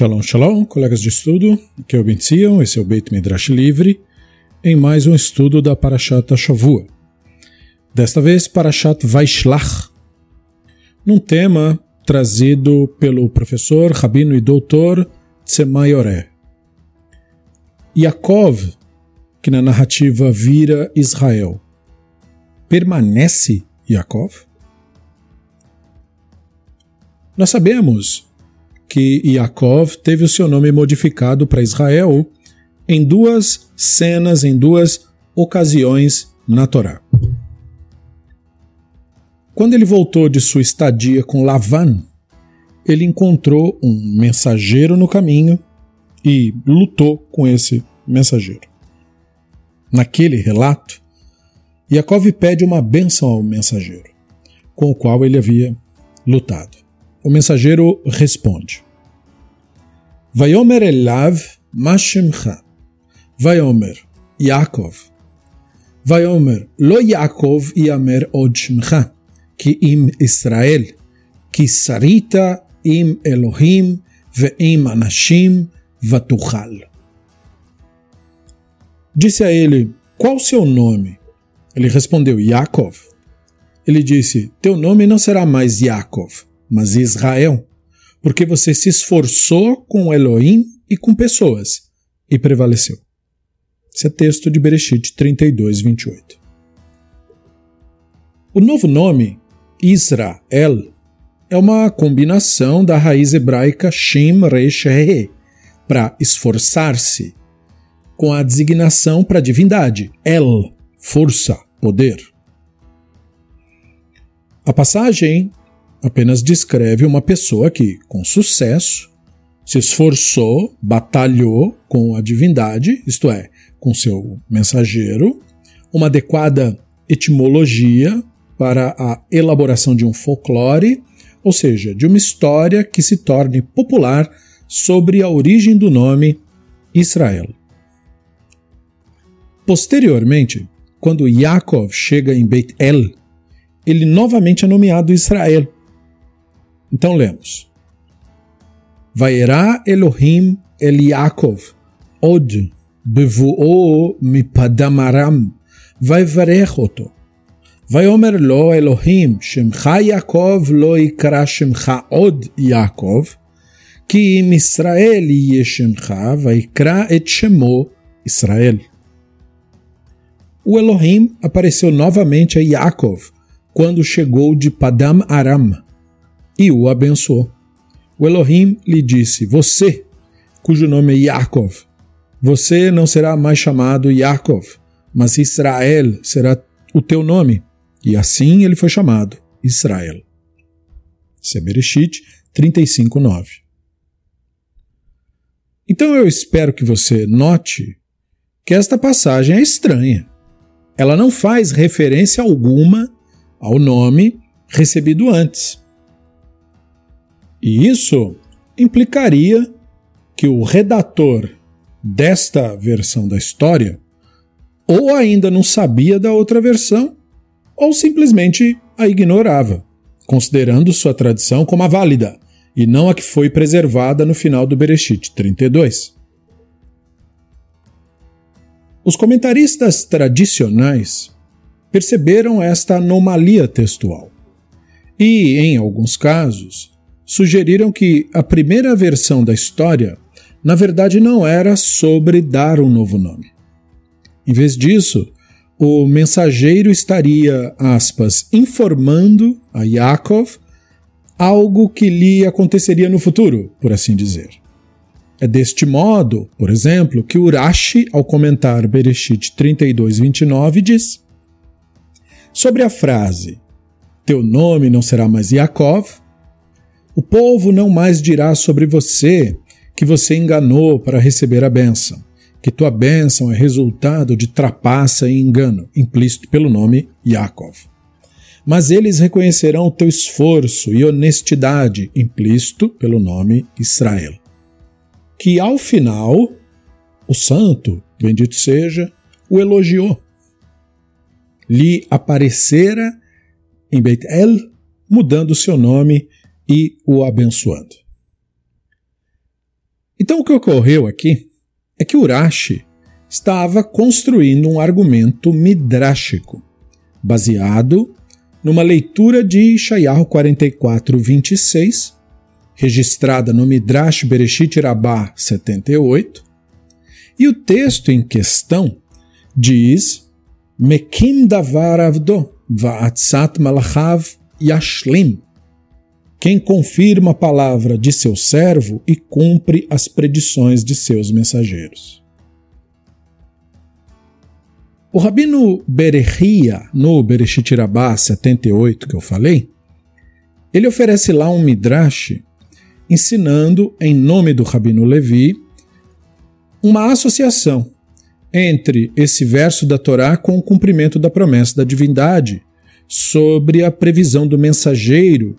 Shalom, shalom, colegas de estudo, que é o Benzion, esse é o Beit Midrash Livre, em mais um estudo da Parashat Shavua. Desta vez, Parashat Vaishlach, num tema trazido pelo professor, rabino e doutor Tzemayoré. Yaakov, que na narrativa vira Israel, permanece Yaakov? Nós sabemos que Yaakov teve o seu nome modificado para Israel em duas cenas, em duas ocasiões na Torá. Quando ele voltou de sua estadia com Lavan, ele encontrou um mensageiro no caminho e lutou com esse mensageiro. Naquele relato, Yaakov pede uma benção ao mensageiro, com o qual ele havia lutado. O mensageiro responde: Vayomer elav mashemcha. Vayomer Yaakov. Vayomer lo Yaakov yamer od shemcha. Ki im Israel. Ki sarita im Elohim ve'im anashim vatuchal. Disse a ele: Qual o seu nome? Ele respondeu: Yaakov. Ele disse: Teu nome não será mais Yaakov mas Israel, porque você se esforçou com Elohim e com pessoas e prevaleceu. Esse é texto de Bereshit 32, 28. O novo nome, Israel, é uma combinação da raiz hebraica Shem Resh He, para esforçar-se, com a designação para divindade, El, força, poder. A passagem apenas descreve uma pessoa que, com sucesso, se esforçou, batalhou com a divindade, isto é, com seu mensageiro, uma adequada etimologia para a elaboração de um folclore, ou seja, de uma história que se torne popular sobre a origem do nome Israel. Posteriormente, quando Yaakov chega em Beit El, ele novamente é nomeado Israel, então lemos. Vairá Elohim el Yaakov, od bevuo mipadamaram, ויברך אותו. ויאמר לו אלוהים, שמך יעקב לא יקרא שמך עוד יעקב, כי אם ישראל יהיה שמך, ויקרא את שמו Israel. O Elohim apareceu novamente a Yaakov quando chegou de Padam Aram, e o abençoou. O Elohim lhe disse: Você, cujo nome é Yaakov, você não será mais chamado Yaakov, mas Israel será o teu nome. E assim ele foi chamado Israel. Sebereshit 35:9. Então eu espero que você note que esta passagem é estranha. Ela não faz referência alguma ao nome recebido antes. E isso implicaria que o redator desta versão da história ou ainda não sabia da outra versão, ou simplesmente a ignorava, considerando sua tradição como a válida e não a que foi preservada no final do Bereshit 32. Os comentaristas tradicionais perceberam esta anomalia textual e, em alguns casos, sugeriram que a primeira versão da história, na verdade, não era sobre dar um novo nome. Em vez disso, o mensageiro estaria, aspas, informando a Yaakov algo que lhe aconteceria no futuro, por assim dizer. É deste modo, por exemplo, que Urashi, ao comentar Bereshit 32:29, diz: Sobre a frase Teu nome não será mais Yaakov, o povo não mais dirá sobre você que você enganou para receber a bênção, que tua bênção é resultado de trapaça e engano, implícito pelo nome Yaakov. Mas eles reconhecerão o teu esforço e honestidade, implícito pelo nome Israel. Que ao final, o santo, bendito seja, o elogiou. Lhe aparecera em Beit El, mudando seu nome e o abençoando. Então o que ocorreu aqui é que Urashi estava construindo um argumento midrástico, baseado numa leitura de Shayahu 44, 26, registrada no Midrash Bereshit Rabbah 78, e o texto em questão diz Mekim davar avdo va'atzat malachav yashlim quem confirma a palavra de seu servo e cumpre as predições de seus mensageiros. O Rabino Berechia, no Bereshit Rabbah 78 que eu falei, ele oferece lá um midrash ensinando, em nome do Rabino Levi, uma associação entre esse verso da Torá com o cumprimento da promessa da divindade sobre a previsão do mensageiro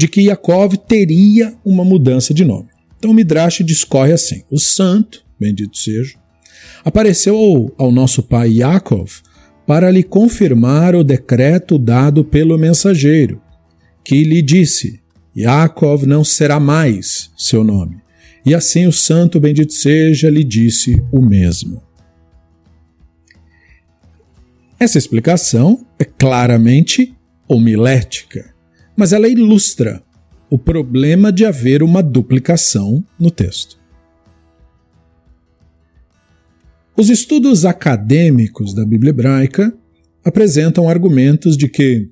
de que Yaakov teria uma mudança de nome. Então o Midrash discorre assim: O santo, bendito seja, apareceu ao, ao nosso pai Yaakov para lhe confirmar o decreto dado pelo mensageiro, que lhe disse: Yaakov não será mais seu nome. E assim o santo, bendito seja, lhe disse o mesmo. Essa explicação é claramente homilética mas ela ilustra o problema de haver uma duplicação no texto. Os estudos acadêmicos da Bíblia hebraica apresentam argumentos de que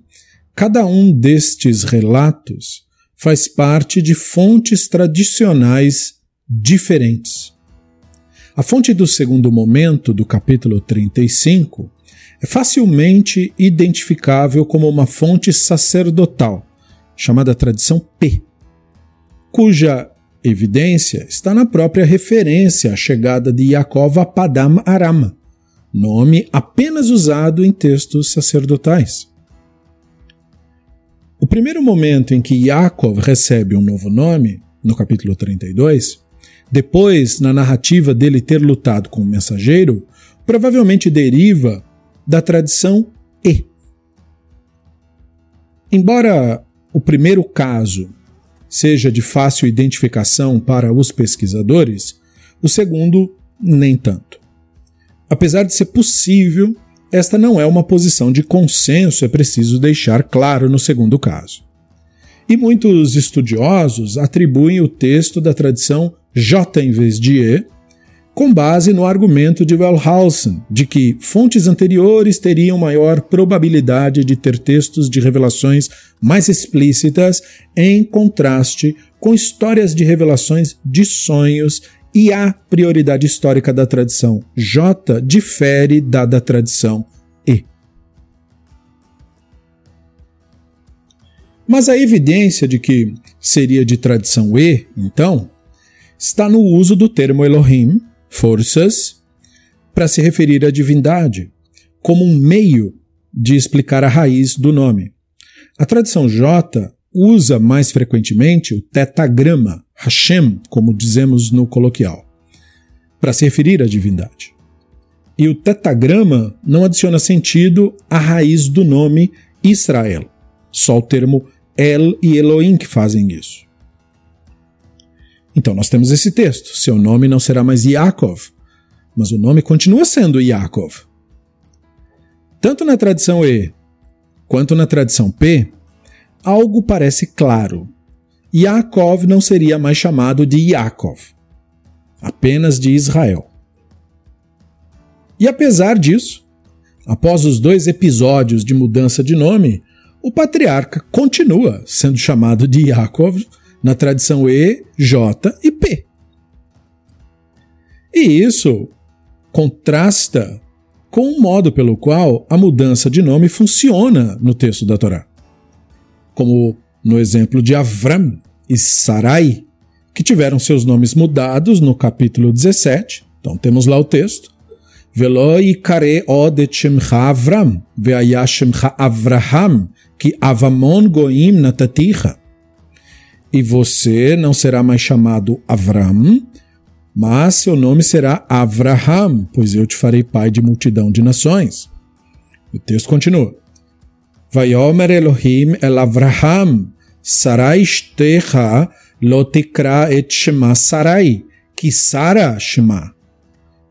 cada um destes relatos faz parte de fontes tradicionais diferentes. A fonte do segundo momento do capítulo 35 é facilmente identificável como uma fonte sacerdotal, chamada tradição P, cuja evidência está na própria referência à chegada de Yaakov a Padam Aram, nome apenas usado em textos sacerdotais. O primeiro momento em que Yaakov recebe um novo nome, no capítulo 32, depois na narrativa dele ter lutado com o mensageiro, provavelmente deriva da tradição E. Embora o primeiro caso seja de fácil identificação para os pesquisadores, o segundo, nem tanto. Apesar de ser possível, esta não é uma posição de consenso, é preciso deixar claro no segundo caso. E muitos estudiosos atribuem o texto da tradição J em vez de E com base no argumento de Wellhausen de que fontes anteriores teriam maior probabilidade de ter textos de revelações mais explícitas, em contraste com histórias de revelações de sonhos e a prioridade histórica da tradição J difere da da tradição E. Mas a evidência de que seria de tradição E, então, está no uso do termo Elohim forças, para se referir à divindade, como um meio de explicar a raiz do nome. A tradição J usa mais frequentemente o tetagrama, Hashem, como dizemos no coloquial, para se referir à divindade. E o tetagrama não adiciona sentido à raiz do nome Israel, só o termo El e Elohim que fazem isso. Então nós temos esse texto: seu nome não será mais Yaakov, mas o nome continua sendo Yaakov. Tanto na tradição E quanto na tradição P, algo parece claro. Yaakov não seria mais chamado de Yaakov, apenas de Israel. E apesar disso, após os dois episódios de mudança de nome, o patriarca continua sendo chamado de Yaakov na tradição E, J e P. E isso contrasta com o modo pelo qual a mudança de nome funciona no texto da Torá. Como no exemplo de Avram e Sarai, que tiveram seus nomes mudados no capítulo 17. Então temos lá o texto. Velo ikare od et shemcha Avram, ve'aya shemcha Avraham, ki avamon goim nataticha e você não será mais chamado Avram, mas seu nome será Avraham, pois eu te farei pai de multidão de nações. O texto continua. Vayomer Elohim el Avraham, Sarai shtecha lotikra et shema Sarai, que Sara Shema.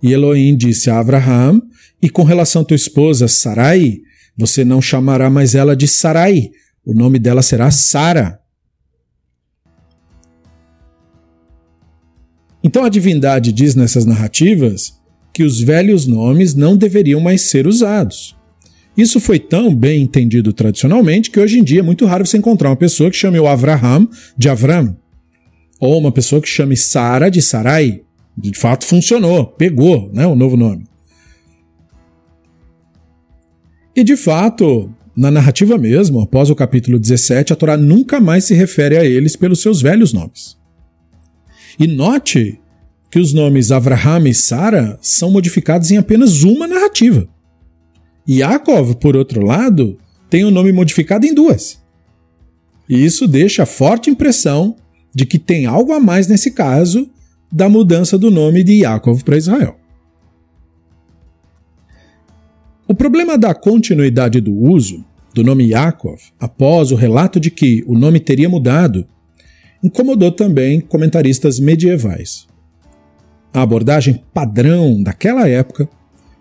E Elohim disse a Abraham, e com relação à tua esposa Sarai, você não chamará mais ela de Sarai, o nome dela será Sara. Então a divindade diz nessas narrativas que os velhos nomes não deveriam mais ser usados. Isso foi tão bem entendido tradicionalmente que hoje em dia é muito raro você encontrar uma pessoa que chame o Avraham de Avram, ou uma pessoa que chame Sara de Sarai. De fato funcionou, pegou né, o novo nome. E de fato, na narrativa mesmo, após o capítulo 17, a Torá nunca mais se refere a eles pelos seus velhos nomes. E note que os nomes Avraham e Sara são modificados em apenas uma narrativa. Yaakov, por outro lado, tem o nome modificado em duas. E isso deixa a forte impressão de que tem algo a mais nesse caso da mudança do nome de Yaakov para Israel. O problema da continuidade do uso do nome Yaakov, após o relato de que o nome teria mudado, incomodou também comentaristas medievais. A abordagem padrão daquela época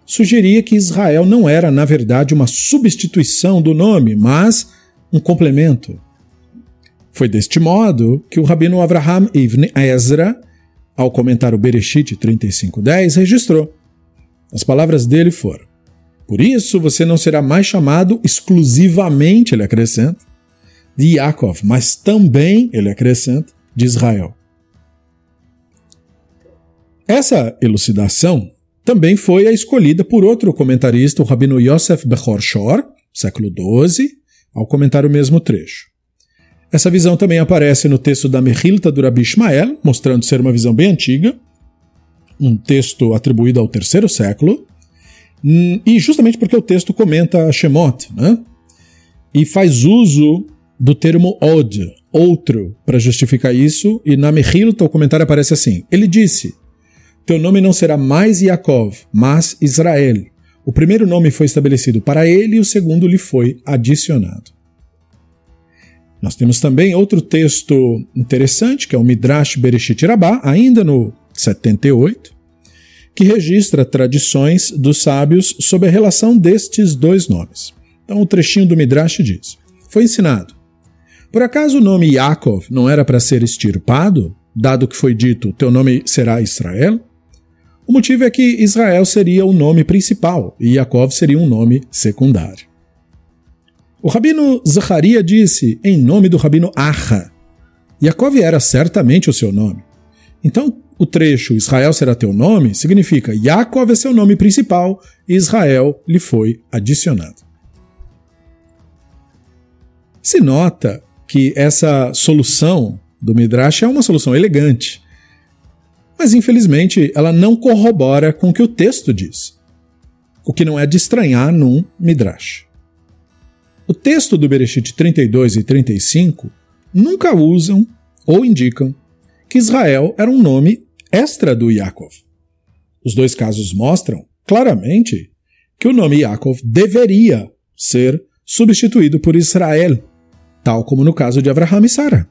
sugeria que Israel não era, na verdade, uma substituição do nome, mas um complemento. Foi deste modo que o rabino Avraham Ibn Ezra, ao comentar o Bereshit 35.10, registrou. As palavras dele foram: por isso você não será mais chamado exclusivamente, ele acrescenta, de Yaakov, mas também, ele acrescenta, de Israel. Essa elucidação também foi a escolhida por outro comentarista, o rabino Yosef Bechor Shor, século XII, ao comentar o mesmo trecho. Essa visão também aparece no texto da Mechilta do Rabi Ishmael, mostrando ser uma visão bem antiga, um texto atribuído ao terceiro século, Hum, e justamente porque o texto comenta Shemot, né? E faz uso do termo od, outro, para justificar isso, e na Mechilta o comentário aparece assim: Ele disse: Teu nome não será mais Yaakov, mas Israel. O primeiro nome foi estabelecido para ele e o segundo lhe foi adicionado. Nós temos também outro texto interessante, que é o Midrash Bereshit Rabbah, ainda no 78, que registra tradições dos sábios sobre a relação destes dois nomes. Então, o trechinho do Midrash diz: Foi ensinado. Por acaso o nome Yaakov não era para ser extirpado, dado que foi dito: Teu nome será Israel? O motivo é que Israel seria o nome principal e Yaakov seria um nome secundário. O rabino Zacharia disse, em nome do rabino Acha, Yaakov era certamente o seu nome. Então, o trecho Israel será teu nome significa Yaakov é seu nome principal e Israel lhe foi adicionado. Se nota que essa solução do Midrash é uma solução elegante, mas infelizmente ela não corrobora com o que o texto diz, o que não é de estranhar num Midrash. O texto do Bereshit 32 e 35 nunca usam ou indicam que Israel era um nome extra do Yaakov. Os dois casos mostram claramente que o nome Yaakov deveria ser substituído por Israel, tal como no caso de Abraham e Sara.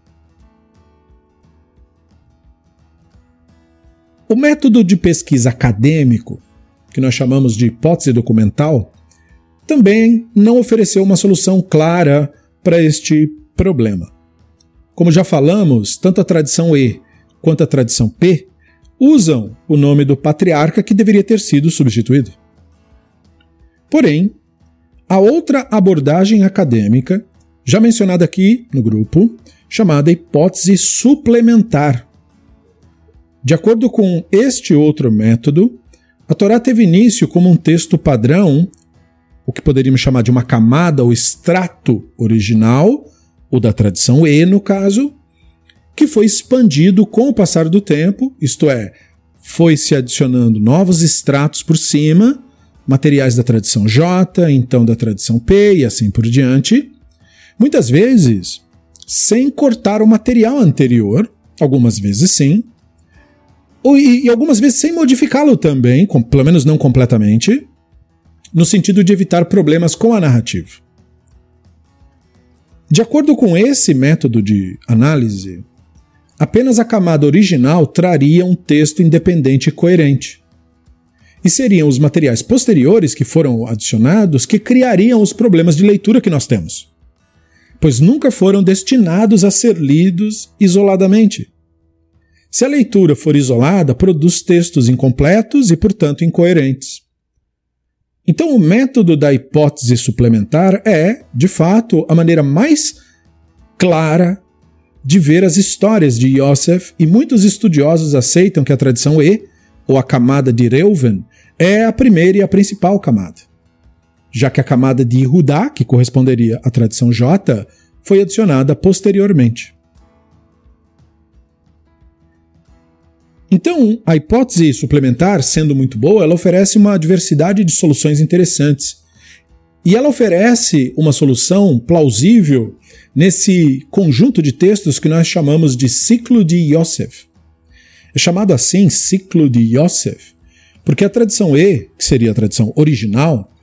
O método de pesquisa acadêmico, que nós chamamos de hipótese documental, também não ofereceu uma solução clara para este problema. Como já falamos, tanto a tradição E quanto a tradição P usam o nome do patriarca que deveria ter sido substituído. Porém, há outra abordagem acadêmica, já mencionada aqui no grupo, chamada hipótese suplementar. De acordo com este outro método, a Torá teve início como um texto padrão, o que poderíamos chamar de uma camada ou extrato original, ou da tradição E, no caso, que foi expandido com o passar do tempo, isto é, foi se adicionando novos extratos por cima, materiais da tradição J, então da tradição P e assim por diante. Muitas vezes sem cortar o material anterior, algumas vezes sim, e, e algumas vezes sem modificá-lo também, com, pelo menos não completamente, no sentido de evitar problemas com a narrativa. De acordo com esse método de análise, apenas a camada original traria um texto independente e coerente. E seriam os materiais posteriores que foram adicionados que criariam os problemas de leitura que nós temos, pois nunca foram destinados a ser lidos isoladamente. Se a leitura for isolada, produz textos incompletos e, portanto, incoerentes. Então, o método da hipótese suplementar é, de fato, a maneira mais clara de ver as histórias de Yosef, e muitos estudiosos aceitam que a tradição E, ou a camada de Reuven, é a primeira e a principal camada. Já que a camada de Yehudá, que corresponderia à tradição J, foi adicionada posteriormente. Então, a hipótese suplementar, sendo muito boa, ela oferece uma diversidade de soluções interessantes. E ela oferece uma solução plausível nesse conjunto de textos que nós chamamos de ciclo de Yosef. É chamado assim ciclo de Yosef, porque a tradição E, que seria a tradição original,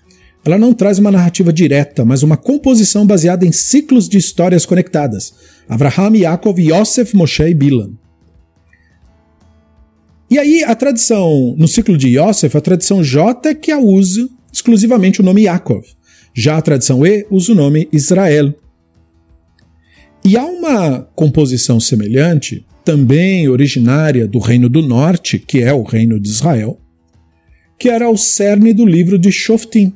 ela não traz uma narrativa direta, mas uma composição baseada em ciclos de histórias conectadas. Abraham, Yaakov, Yosef, Moshe e Bilan. E aí, a tradição, no ciclo de Yosef, a tradição J é que a usa exclusivamente o nome Yaakov. Já a tradição E usa o nome Israel. E há uma composição semelhante, também originária do Reino do Norte, que é o Reino de Israel, que era o cerne do livro de Shoftim.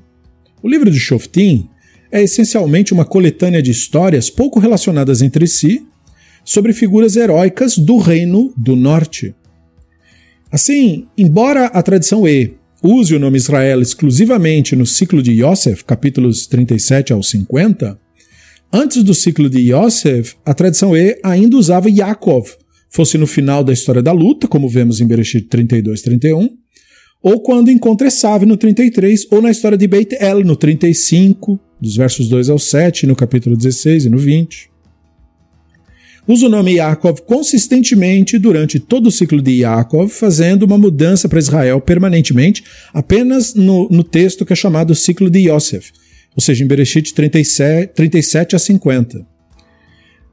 O livro de Shoftim é essencialmente uma coletânea de histórias pouco relacionadas entre si sobre figuras heróicas do Reino do Norte. Assim, embora a tradição E use o nome Israel exclusivamente no ciclo de Yosef, capítulos 37 ao 50, antes do ciclo de Yosef, a tradição E ainda usava Yaakov, fosse no final da história da luta, como vemos em Bereshit 32, 31, ou quando encontra Esav no 33, ou na história de Beit El no 35, dos versos 2 ao 7, no capítulo 16 e no 20 usa o nome Yaakov consistentemente durante todo o ciclo de Yaakov, fazendo uma mudança para Israel permanentemente, apenas no, no, texto que é chamado ciclo de Yosef, ou seja, em Bereshit 37, 37 a 50.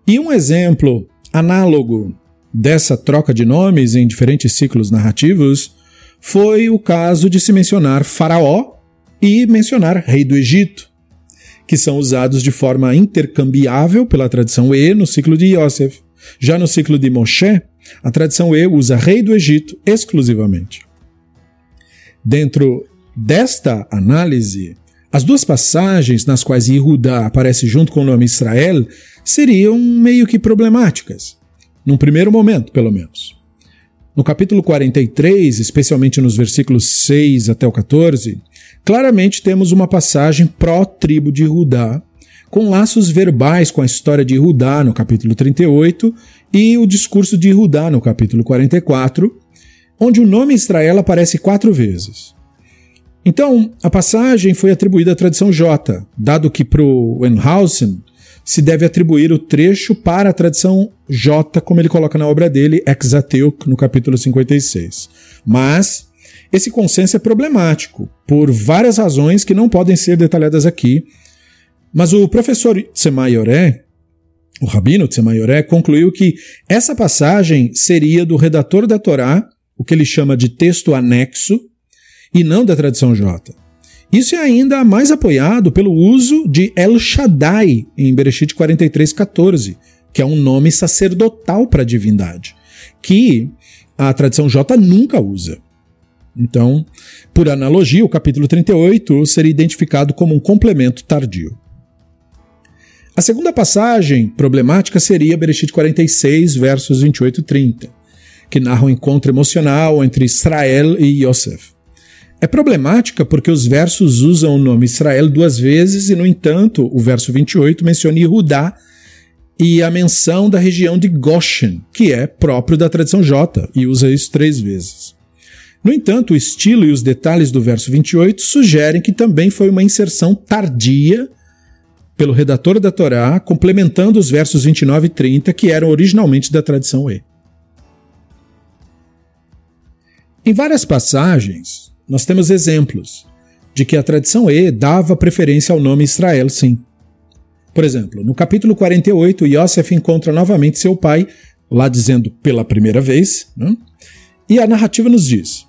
E um exemplo análogo dessa troca de nomes em diferentes ciclos narrativos foi o caso de se mencionar Faraó e mencionar Rei do Egito que são usados de forma intercambiável pela tradição E no ciclo de Yosef. Já no ciclo de Moshe, a tradição E usa rei do Egito exclusivamente. Dentro desta análise, as duas passagens nas quais Yehudá aparece junto com o nome Israel seriam meio que problemáticas, num primeiro momento, pelo menos. No capítulo 43, especialmente nos versículos 6 até o 14, claramente temos uma passagem pró-tribo de Rudá, com laços verbais com a história de Rudá no capítulo 38 e o discurso de Rudá no capítulo 44, onde o nome Israel aparece quatro vezes. Então, a passagem foi atribuída à tradição J, dado que para o Wenhausen se deve atribuir o trecho para a tradição J, como ele coloca na obra dele, Exateuk, no capítulo 56. Mas esse consenso é problemático, por várias razões que não podem ser detalhadas aqui. Mas o professor Tsemayoré, o rabino Tsemayoré, concluiu que essa passagem seria do redator da Torá, o que ele chama de texto anexo, e não da tradição J. Isso é ainda mais apoiado pelo uso de El Shaddai em Bereshit 43:14, que é um nome sacerdotal para a divindade, que a tradição J nunca usa. Então, por analogia, o capítulo 38 seria identificado como um complemento tardio. A segunda passagem problemática seria Bereshit 46, versos 28 e 30, que narra um encontro emocional entre Israel e Yosef. É problemática porque os versos usam o nome Israel duas vezes e, no entanto, o verso 28 menciona Yehudá e a menção da região de Goshen, que é próprio da tradição J, e usa isso três vezes. No entanto, o estilo e os detalhes do verso 28 sugerem que também foi uma inserção tardia pelo redator da Torá, complementando os versos 29 e 30, que eram originalmente da tradição E. Em várias passagens, nós temos exemplos de que a tradição E dava preferência ao nome Israel, sim. Por exemplo, no capítulo 48, Yosef encontra novamente seu pai, lá dizendo pela primeira vez, né? e a narrativa nos diz: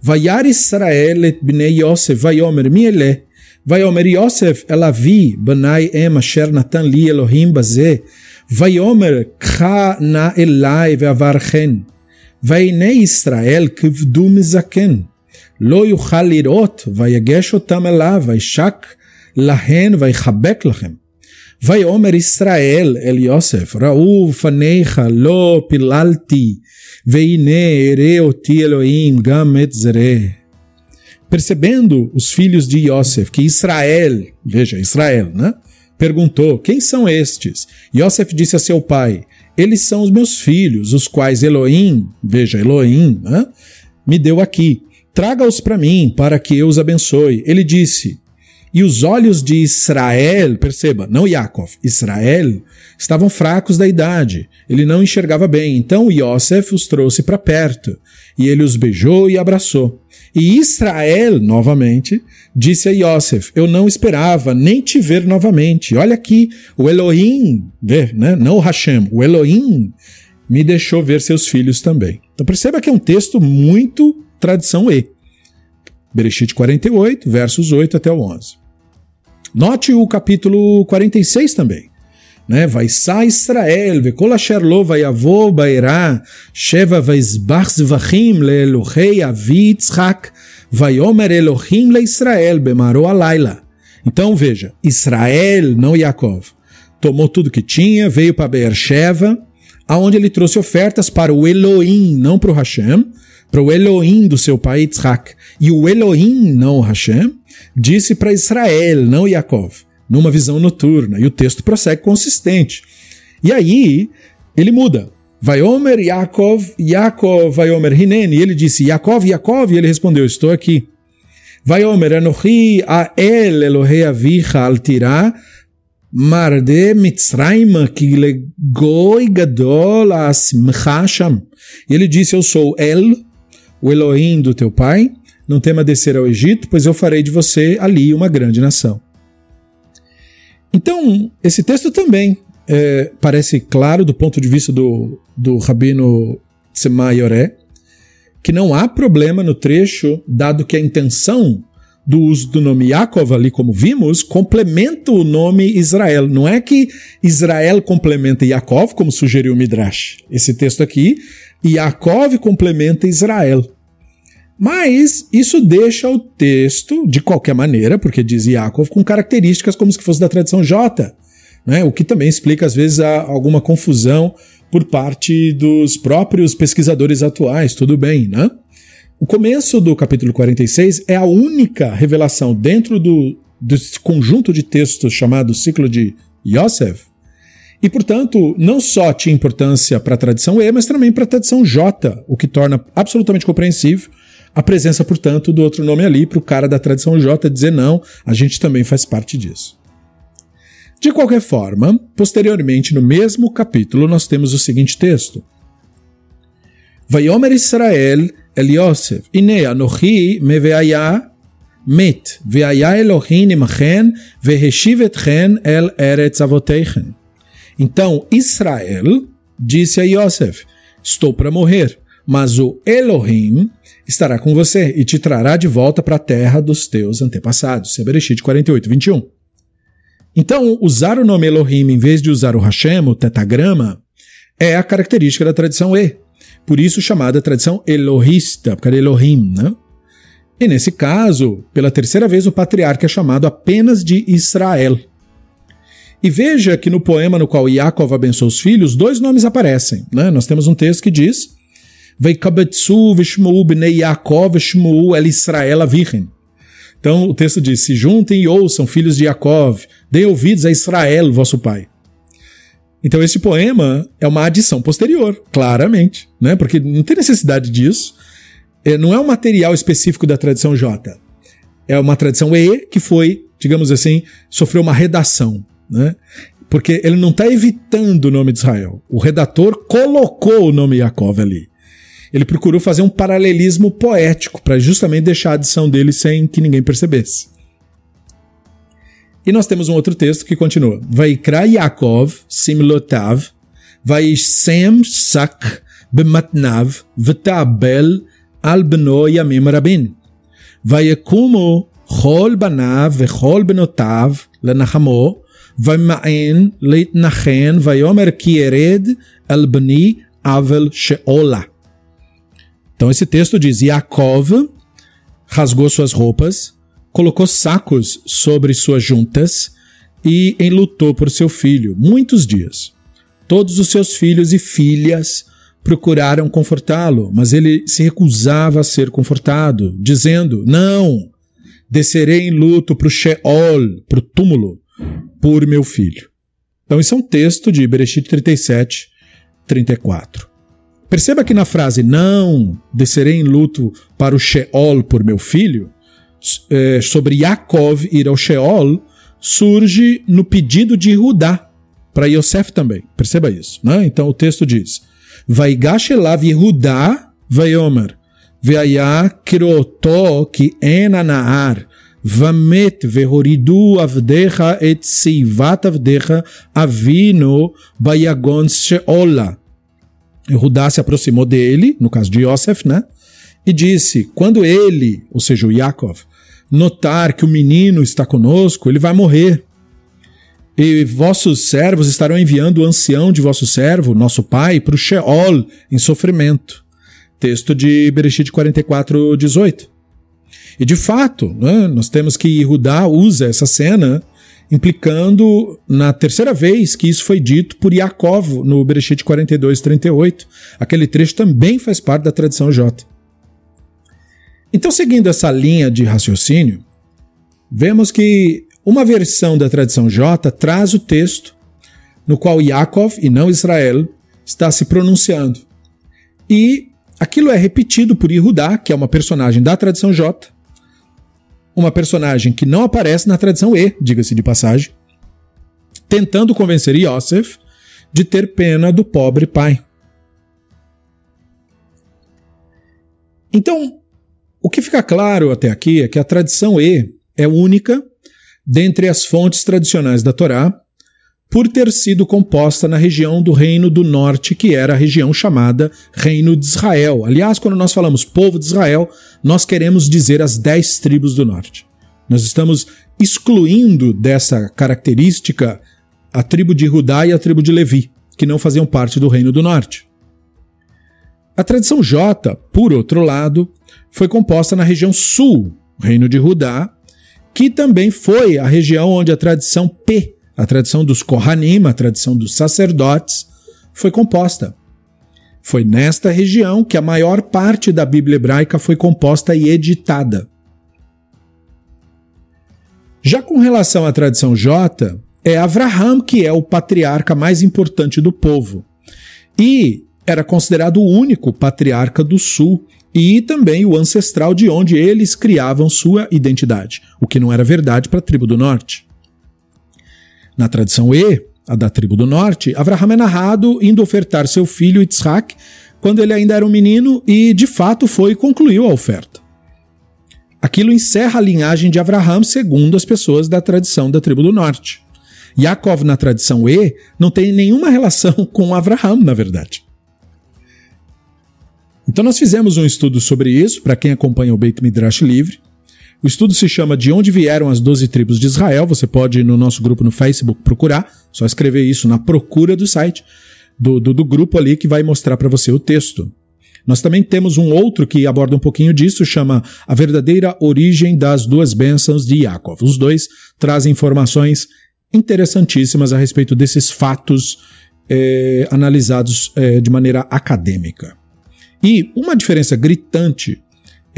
Vayar Israel et bnei Yosef vayomer miele, vayomer Yosef elavi banai Emma asher natan li Elohim baze, vayomer kha na elai veavarchen, vainei Israel kivdum zaken. לא יוכל לראות, ויגש אותם אליו, וישק להן, ויחבק לכם. ויאמר ישראל אל יוסף, ראו פניך לא פיללתי, והנה אראה אותי אלוהים גם את זרע. Percebendo os filhos de Yosef que Israel, veja, Israel, né? Perguntou: Quem são estes? Yosef disse a seu pai: Eles são os meus filhos, os quais Elohim, veja, Elohim, né? me deu aqui. Traga-os para mim, para que eu os abençoe. Ele disse: e os olhos de Israel, perceba, não Yaakov, Israel, estavam fracos da idade. Ele não enxergava bem. Então Yosef os trouxe para perto. E ele os beijou e abraçou. E Israel, novamente, disse a Yosef: Eu não esperava nem te ver novamente. Olha aqui, o Elohim, ver, né? não o Hashem, o Elohim me deixou ver seus filhos também. Então perceba que é um texto muito tradição E. Bereshit 48, versos 8 até o 11. Note o capítulo 46 também. Né? Vai sa Israel, vekol asher lo vayavo baera, sheva vaizbach zvachim leelohei avi Yitzchak, vayomer Elohim leIsrael bemaro alayla. Então veja, Israel, não Yaakov, tomou tudo que tinha, veio para Beersheba, aonde ele trouxe ofertas para o Elohim, não para o Hashem, para o Elohim do seu pai Yitzhak. E o Elohim, não Hashem, disse para Israel, não Yaakov, numa visão noturna. E o texto prossegue consistente. E aí ele muda. Vaiomer Yaakov, Yaakov Vaiomer Hinen. E ele disse, Yaakov, Yaakov. E ele respondeu, estou aqui. Vaiomer Anochi Ael Elohei Avicha Al Tirah Marde Mitzrayim Kile Goi Gadol Asmcha Sham. E ele disse, eu sou El, o Elohim do teu pai, não tema descer ao Egito, pois eu farei de você ali uma grande nação. Então, esse texto também é, parece claro do ponto de vista do, do rabino Tzemaioré, que não há problema no trecho, dado que a intenção do uso do nome Yaakov ali, como vimos, complementa o nome Israel. Não é que Israel complementa Yaakov, como sugeriu o Midrash. Esse texto aqui Yaakov complementa Israel. Mas isso deixa o texto, de qualquer maneira, porque diz Yaakov, com características como se fosse da tradição J, né? o que também explica, às vezes, alguma confusão por parte dos próprios pesquisadores atuais, tudo bem, né? O começo do capítulo 46 é a única revelação dentro do, desse conjunto de textos chamado ciclo de Yosef, e, portanto, não só tinha importância para a tradição E, mas também para a tradição J, o que torna absolutamente compreensível a presença, portanto, do outro nome ali para o cara da tradição J dizer não, a gente também faz parte disso. De qualquer forma, posteriormente, no mesmo capítulo, nós temos o seguinte texto. Vayomer Israel el Yosef, ine anochi meveaya met, veaya Elohim imachen, veheshiv etchen el eretz avoteichen. Então Israel disse a Yosef: Estou para morrer, mas o Elohim estará com você e te trará de volta para a terra dos teus antepassados. Sebereshit 48, 21. Então, usar o nome Elohim em vez de usar o Hashem, o tetagrama, é a característica da tradição E. Por isso chamada tradição Elohista, porque era Elohim, né? E nesse caso, pela terceira vez, o patriarca é chamado apenas de Israel. E veja que no poema no qual Yaakov abençoa os filhos, dois nomes aparecem. Né? Nós temos um texto que diz: el Israel. Então o texto diz: Se juntem e ouçam, filhos de Yaakov, deem ouvidos a Israel, vosso pai. Então esse poema é uma adição posterior, claramente, né? porque não tem necessidade disso. É, não é um material específico da tradição J. É uma tradição E que foi, digamos assim, sofreu uma redação né? Porque ele não está evitando o nome de Israel. O redator colocou o nome Yaakov ali. Ele procurou fazer um paralelismo poético para justamente deixar a adição dele sem que ninguém percebesse. E nós temos um outro texto que continua: Vaikra Yaakov simlotav, vaishem sak bematnav v'tabel al bno yamim rabin, vayekumo chol banav v'chol benotav lenachamo ומען להתנחן, ויאמר כי ירד אל בני עוול שאולה. Então esse texto diz: Yaakov rasgou suas roupas, colocou sacos sobre suas juntas e enlutou por seu filho muitos dias. Todos os seus filhos e filhas procuraram confortá-lo, mas ele se recusava a ser confortado, dizendo: Não, descerei em luto para o Sheol, para o túmulo, por meu filho. Então, isso é um texto de Bereshit 37, 34. Perceba que na frase não descerei em luto para o Sheol por meu filho, é, sobre Yaakov ir ao Sheol, surge no pedido de Rudá para Yosef também. Perceba isso. Né? Então o texto diz: Vaigash elav Yehudá vayomer, veaya kiroto ki ena naar, vamet vehoridu avdecha et seivat avdecha avino bayagon sheola. Yehudá se aproximou dele, no caso de Yosef, né? E disse: quando ele, ou seja, o Yaakov, notar que o menino está conosco, ele vai morrer. E vossos servos estarão enviando o ancião de vosso servo, nosso pai, para o Sheol, em sofrimento. Texto de Bereshit 44, 18. E de fato, né, nós temos que Rudá usa essa cena implicando na terceira vez que isso foi dito por Yaakov no Bereshit 42, 38. Aquele trecho também faz parte da tradição J. Então, seguindo essa linha de raciocínio, vemos que uma versão da tradição J traz o texto no qual Yaakov e não Israel está se pronunciando. E aquilo é repetido por Yehudá, que é uma personagem da tradição J, uma personagem que não aparece na tradição E, diga-se de passagem, tentando convencer Yosef de ter pena do pobre pai. Então, o que fica claro até aqui é que a tradição E é única dentre as fontes tradicionais da Torá, por ter sido composta na região do Reino do Norte, que era a região chamada Reino de Israel. Aliás, quando nós falamos povo de Israel, nós queremos dizer as dez tribos do Norte. Nós estamos excluindo dessa característica a tribo de Judá e a tribo de Levi, que não faziam parte do Reino do Norte. A tradição J, por outro lado, foi composta na região sul, Reino de Judá, que também foi a região onde a tradição P, a tradição dos Kohanim, a tradição dos sacerdotes, foi composta. Foi nesta região que a maior parte da Bíblia hebraica foi composta e editada. Já com relação à tradição J, é Avraham que é o patriarca mais importante do povo. E era considerado o único patriarca do sul e também o ancestral de onde eles criavam sua identidade, o que não era verdade para a tribo do norte. Na tradição E, a da tribo do norte, Avraham é narrado indo ofertar seu filho Yitzhak quando ele ainda era um menino e de fato foi e concluiu a oferta. Aquilo encerra a linhagem de Avraham segundo as pessoas da tradição da tribo do norte. Yaakov, na tradição E, não tem nenhuma relação com Avraham, na verdade. Então nós fizemos um estudo sobre isso, para quem acompanha o Beit Midrash Livre. O estudo se chama De Onde Vieram as Doze Tribos de Israel. Você pode ir no nosso grupo no Facebook procurar, só escrever isso na procura do site, do, do, do grupo ali que vai mostrar para você o texto. Nós também temos um outro que aborda um pouquinho disso, chama A Verdadeira Origem das Duas Bênçãos de Yaakov. Os dois trazem informações interessantíssimas a respeito desses fatos eh, analisados eh, de maneira acadêmica. E uma diferença gritante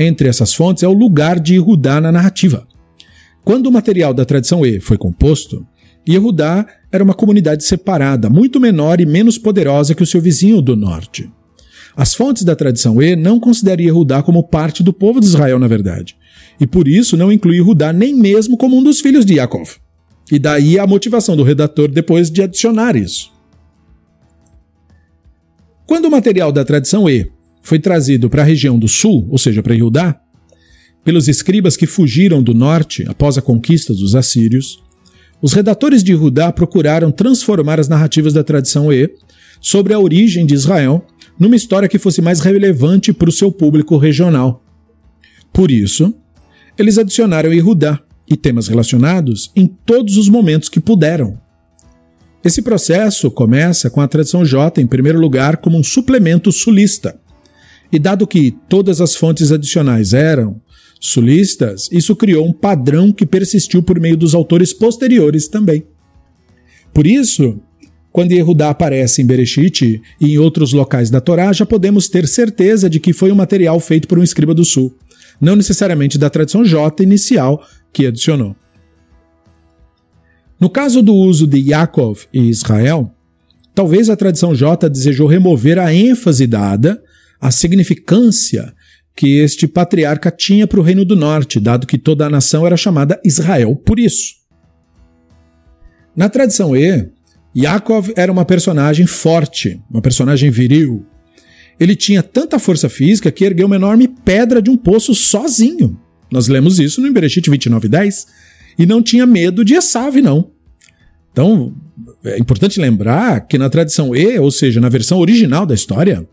entre essas fontes é o lugar de Yehudá na narrativa. Quando o material da tradição E foi composto, Yehudá era uma comunidade separada, muito menor e menos poderosa que o seu vizinho do norte. As fontes da tradição E não consideram Yehudá como parte do povo de Israel, na verdade, e por isso não inclui Yehudá nem mesmo como um dos filhos de Yaakov. E daí a motivação do redator depois de adicionar isso. Quando o material da tradição E foi trazido para a região do sul, ou seja, para Judá, pelos escribas que fugiram do norte após a conquista dos assírios, os redatores de Judá procuraram transformar as narrativas da tradição E, sobre a origem de Israel numa história que fosse mais relevante para o seu público regional. Por isso, eles adicionaram Yehudá e temas relacionados em todos os momentos que puderam. Esse processo começa com a tradição J, em primeiro lugar, como um suplemento sulista. E dado que todas as fontes adicionais eram sulistas, isso criou um padrão que persistiu por meio dos autores posteriores também. Por isso, quando Yehudá aparece em Bereshit e em outros locais da Torá, já podemos ter certeza de que foi um material feito por um escriba do sul, não necessariamente da tradição J inicial que adicionou. No caso do uso de Yaakov e Israel, talvez a tradição J desejou remover a ênfase dada, a significância que este patriarca tinha para o Reino do Norte, dado que toda a nação era chamada Israel por isso. Na tradição E, Yaakov era uma personagem forte, uma personagem viril. Ele tinha tanta força física que ergueu uma enorme pedra de um poço sozinho. Nós lemos isso no Bereshit 29:10 e não tinha medo de Esav, não. Então, é importante lembrar que na tradição E, ou seja, na versão original da história,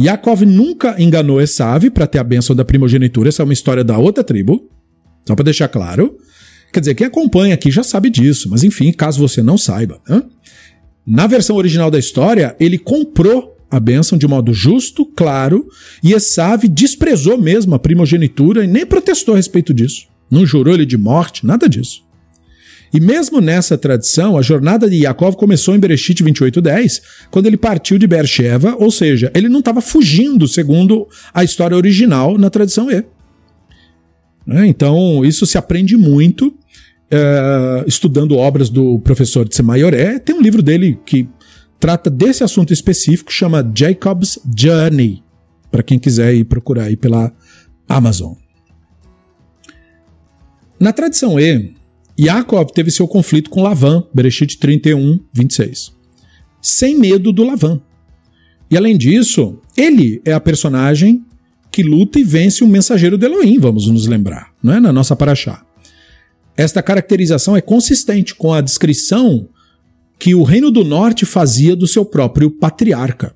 Yaakov nunca enganou Esav para ter a bênção da primogenitura, essa é uma história da outra tribo, só para deixar claro. Quer dizer, quem acompanha aqui já sabe disso, mas enfim, caso você não saiba. Né? Na versão original da história, ele comprou a bênção de modo justo, claro, e Esav desprezou mesmo a primogenitura e nem protestou a respeito disso. Não jurou ele de morte, nada disso. E mesmo nessa tradição, a jornada de Yaakov começou em Bereshit 28:10, quando ele partiu de Beersheba, ou seja, ele não estava fugindo segundo a história original na tradição E. Né? Então, isso se aprende muito é, estudando obras do professor Tsemayoré. Tem um livro dele que trata desse assunto específico, chama Jacob's Journey, para quem quiser ir procurar aí pela Amazon. Na tradição E, Yaakov teve seu conflito com Lavan, Bereshit 31, 26. Sem medo do Lavan. E além disso, ele é a personagem que luta e vence o mensageiro de Elohim, vamos nos lembrar, não é? Na nossa paraxá. Esta caracterização é consistente com a descrição que o Reino do Norte fazia do seu próprio patriarca.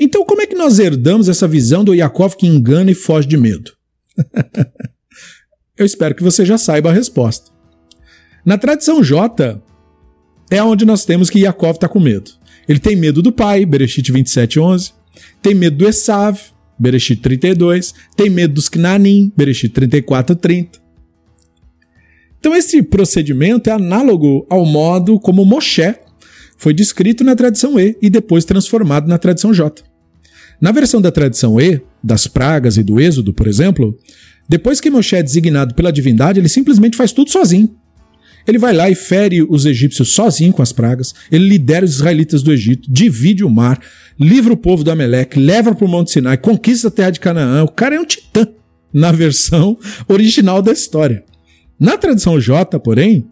Então, como é que nós herdamos essa visão do Yaakov que engana e foge de medo? Eu espero que você já saiba a resposta. Na tradição J, é onde nós temos que Yaakov está com medo. Ele tem medo do pai, Bereshit 27, 11. Tem medo do Esav, Bereshit 32. Tem medo dos Knanim, Bereshit 34, 30. Então, esse procedimento é análogo ao modo como Moshe foi descrito na tradição E e depois transformado na tradição J. Na versão da tradição E, das pragas e do êxodo, por exemplo, depois que Moshe é designado pela divindade, ele simplesmente faz tudo sozinho. Ele vai lá e fere os egípcios sozinho com as pragas, ele lidera os israelitas do Egito, divide o mar, livra o povo do Ameleque, leva para o Monte Sinai, conquista a terra de Canaã. O cara é um titã na versão original da história. Na tradição J, porém,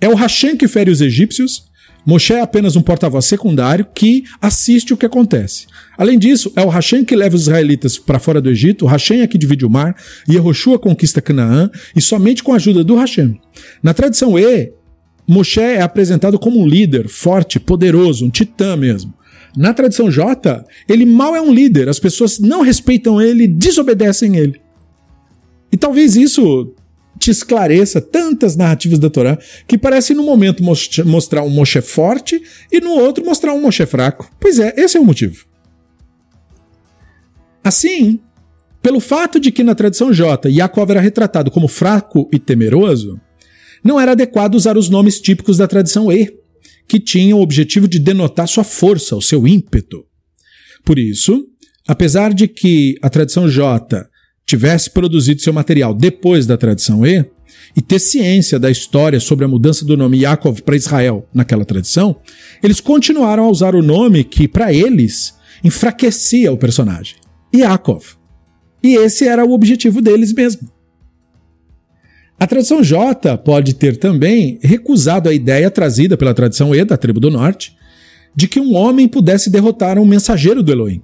é o Hashem que fere os egípcios, Moshe é apenas um porta-voz secundário que assiste o que acontece. Além disso, é o Hashem que leva os israelitas para fora do Egito, o Hashem é que divide o mar, e Yehoshua conquista Canaã, e somente com a ajuda do Hashem. Na tradição E, Moshe é apresentado como um líder forte, poderoso, um titã mesmo. Na tradição J, ele mal é um líder, as pessoas não respeitam ele, desobedecem ele. E talvez isso te esclareça tantas narrativas da Torá que parece no momento mostrar um Moshe forte e no outro mostrar um Moshe fraco. Pois é, esse é o motivo. Assim, pelo fato de que na tradição J Yaakov era retratado como fraco e temeroso, não era adequado usar os nomes típicos da tradição E, que tinham o objetivo de denotar sua força, o seu ímpeto. Por isso, apesar de que a tradição J tivesse produzido seu material depois da tradição E, e ter ciência da história sobre a mudança do nome Yaakov para Israel naquela tradição, eles continuaram a usar o nome que, para eles, enfraquecia o personagem, Yaakov. E esse era o objetivo deles mesmo. A tradição J pode ter também recusado a ideia trazida pela tradição E da tribo do norte de que um homem pudesse derrotar um mensageiro do Elohim.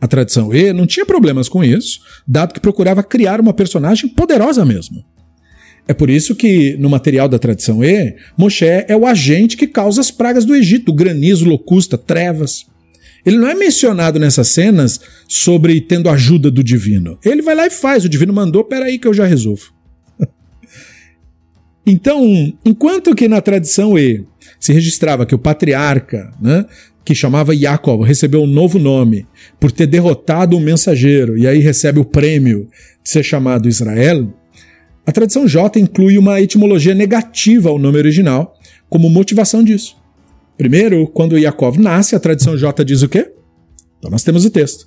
A tradição E não tinha problemas com isso, dado que procurava criar uma personagem poderosa mesmo. É por isso que, no material da tradição E, Moshe é o agente que causa as pragas do Egito, granizo, locusta, trevas. Ele não é mencionado nessas cenas sobre tendo ajuda do divino. Ele vai lá e faz, o divino mandou, peraí que eu já resolvo. então, enquanto que na tradição E se registrava que o patriarca, né, que chamava Jacob, recebeu um novo nome por ter derrotado um mensageiro e aí recebe o prêmio de ser chamado Israel, a tradição J inclui uma etimologia negativa ao nome original como motivação disso. Primeiro, quando Yaakov nasce, a tradição J diz o quê? Então nós temos o texto.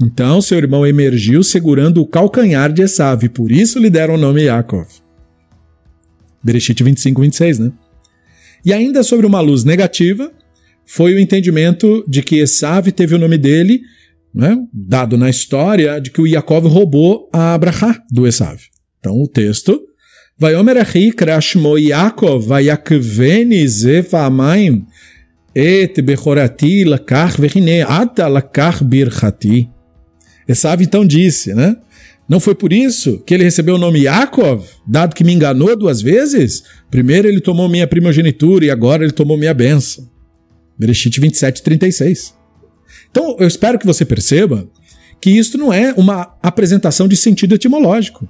Então seu irmão emergiu segurando o calcanhar de Esav, e por isso lhe deram o nome Yaakov. Bereshit 25, 26, né? E ainda sobre uma luz negativa, foi o entendimento de que Esav teve o nome dele, né, dado na história, de que o Yaakov roubou a Abraha do Esav. Então o texto Vayomer achi krashmo Yaakov vayakveni zefamayim et bechorati lakach vechine ata lakach birchati. Esav então disse, né? Não foi por isso que ele recebeu o nome Yaakov, dado que me enganou duas vezes? Primeiro ele tomou minha primogenitura e agora ele tomou minha bênção. Bereshit 27, 36. Então, eu espero que você perceba que isto não é uma apresentação de sentido etimológico.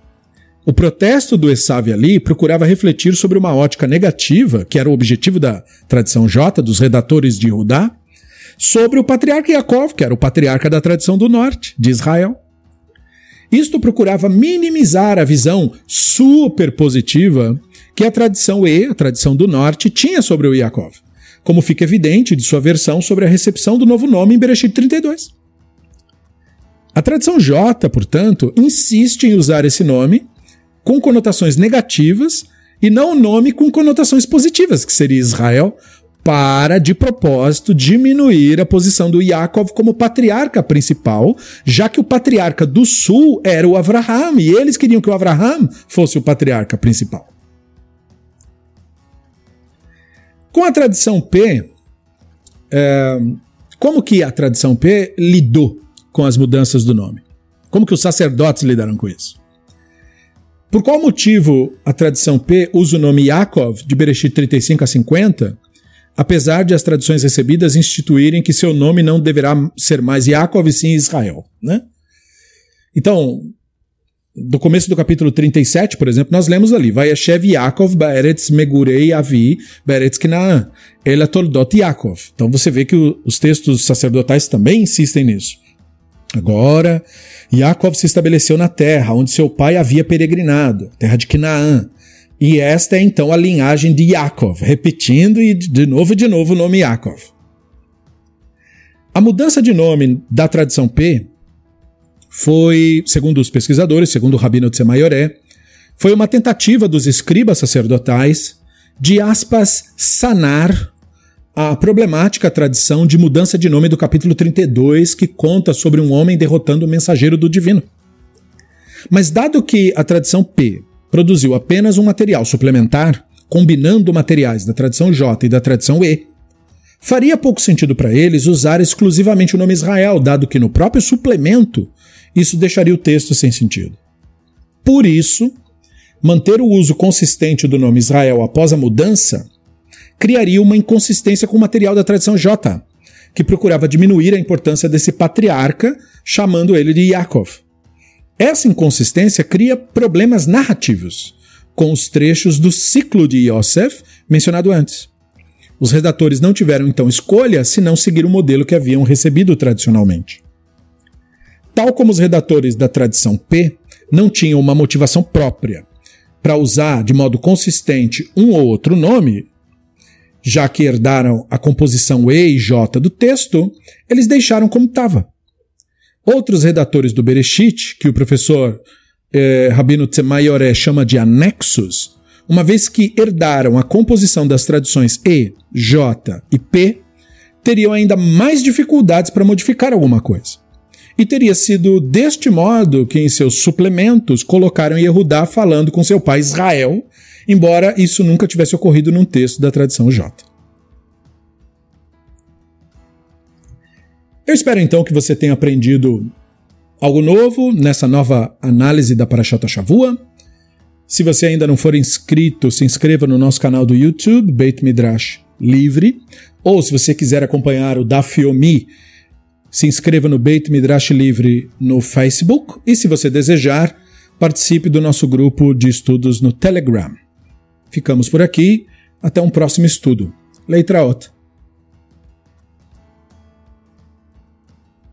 O protesto do Esav ali procurava refletir sobre uma ótica negativa, que era o objetivo da tradição J, dos redatores de Judá, sobre o patriarca Yaakov, que era o patriarca da tradição do norte, de Israel. Isto procurava minimizar a visão superpositiva que a tradição E, a tradição do norte, tinha sobre o Yaakov como fica evidente de sua versão sobre a recepção do novo nome em Bereshit 32. A tradição J, portanto, insiste em usar esse nome com conotações negativas e não o nome com conotações positivas, que seria Israel, para, de propósito, diminuir a posição do Yaakov como patriarca principal, já que o patriarca do sul era o Avraham, e eles queriam que o Avraham fosse o patriarca principal. Com a tradição P, é, como que a tradição P lidou com as mudanças do nome? Como que os sacerdotes lidaram com isso? Por qual motivo a tradição P usa o nome Yaakov de Bereshit 35 a 50, apesar de as tradições recebidas instituírem que seu nome não deverá ser mais Yaakov e sim Israel? Né? Então, do começo do capítulo 37, por exemplo, nós lemos ali, Vayashev Yaakov Baeretz Megurei Avi Baeretz Knaan, Ela Toldot Yaakov. Então você vê que o, os textos sacerdotais também insistem nisso. Agora, Yaakov se estabeleceu na terra onde seu pai havia peregrinado, terra de Canaã. E esta é então a linhagem de Yaakov, repetindo e de novo e de novo o nome Yaakov. A mudança de nome da tradição P foi, segundo os pesquisadores, segundo o Rabino Tzemaioré, foi uma tentativa dos escribas sacerdotais de, aspas, sanar a problemática tradição de mudança de nome do capítulo 32, que conta sobre um homem derrotando o mensageiro do divino. Mas, dado que a tradição P produziu apenas um material suplementar, combinando materiais da tradição J e da tradição E, faria pouco sentido para eles usar exclusivamente o nome Israel, dado que no próprio suplemento isso deixaria o texto sem sentido. Por isso, manter o uso consistente do nome Israel após a mudança criaria uma inconsistência com o material da tradição J, que procurava diminuir a importância desse patriarca, chamando ele de Yaakov. Essa inconsistência cria problemas narrativos com os trechos do ciclo de Yosef mencionado antes. Os redatores não tiveram então escolha se não seguir o modelo que haviam recebido tradicionalmente. Tal como os redatores da tradição P não tinham uma motivação própria para usar de modo consistente um ou outro nome, já que herdaram a composição E e J do texto, eles deixaram como estava. Outros redatores do Bereshit, que o professor eh, Rabino Tzemaioré chama de anexos, uma vez que herdaram a composição das tradições E, J e P, teriam ainda mais dificuldades para modificar alguma coisa. E teria sido deste modo que em seus suplementos colocaram Yehudá falando com seu pai Israel, embora isso nunca tivesse ocorrido num texto da tradição J. Eu espero então que você tenha aprendido algo novo nessa nova análise da Parashat Shavua. Se você ainda não for inscrito, se inscreva no nosso canal do YouTube, Beit Midrash Livre. Ou se você quiser acompanhar o Dafiomi, se inscreva no Beit Midrash Livre no Facebook. E se você desejar, participe do nosso grupo de estudos no Telegram. Ficamos por aqui. Até um próximo estudo. Leitraot.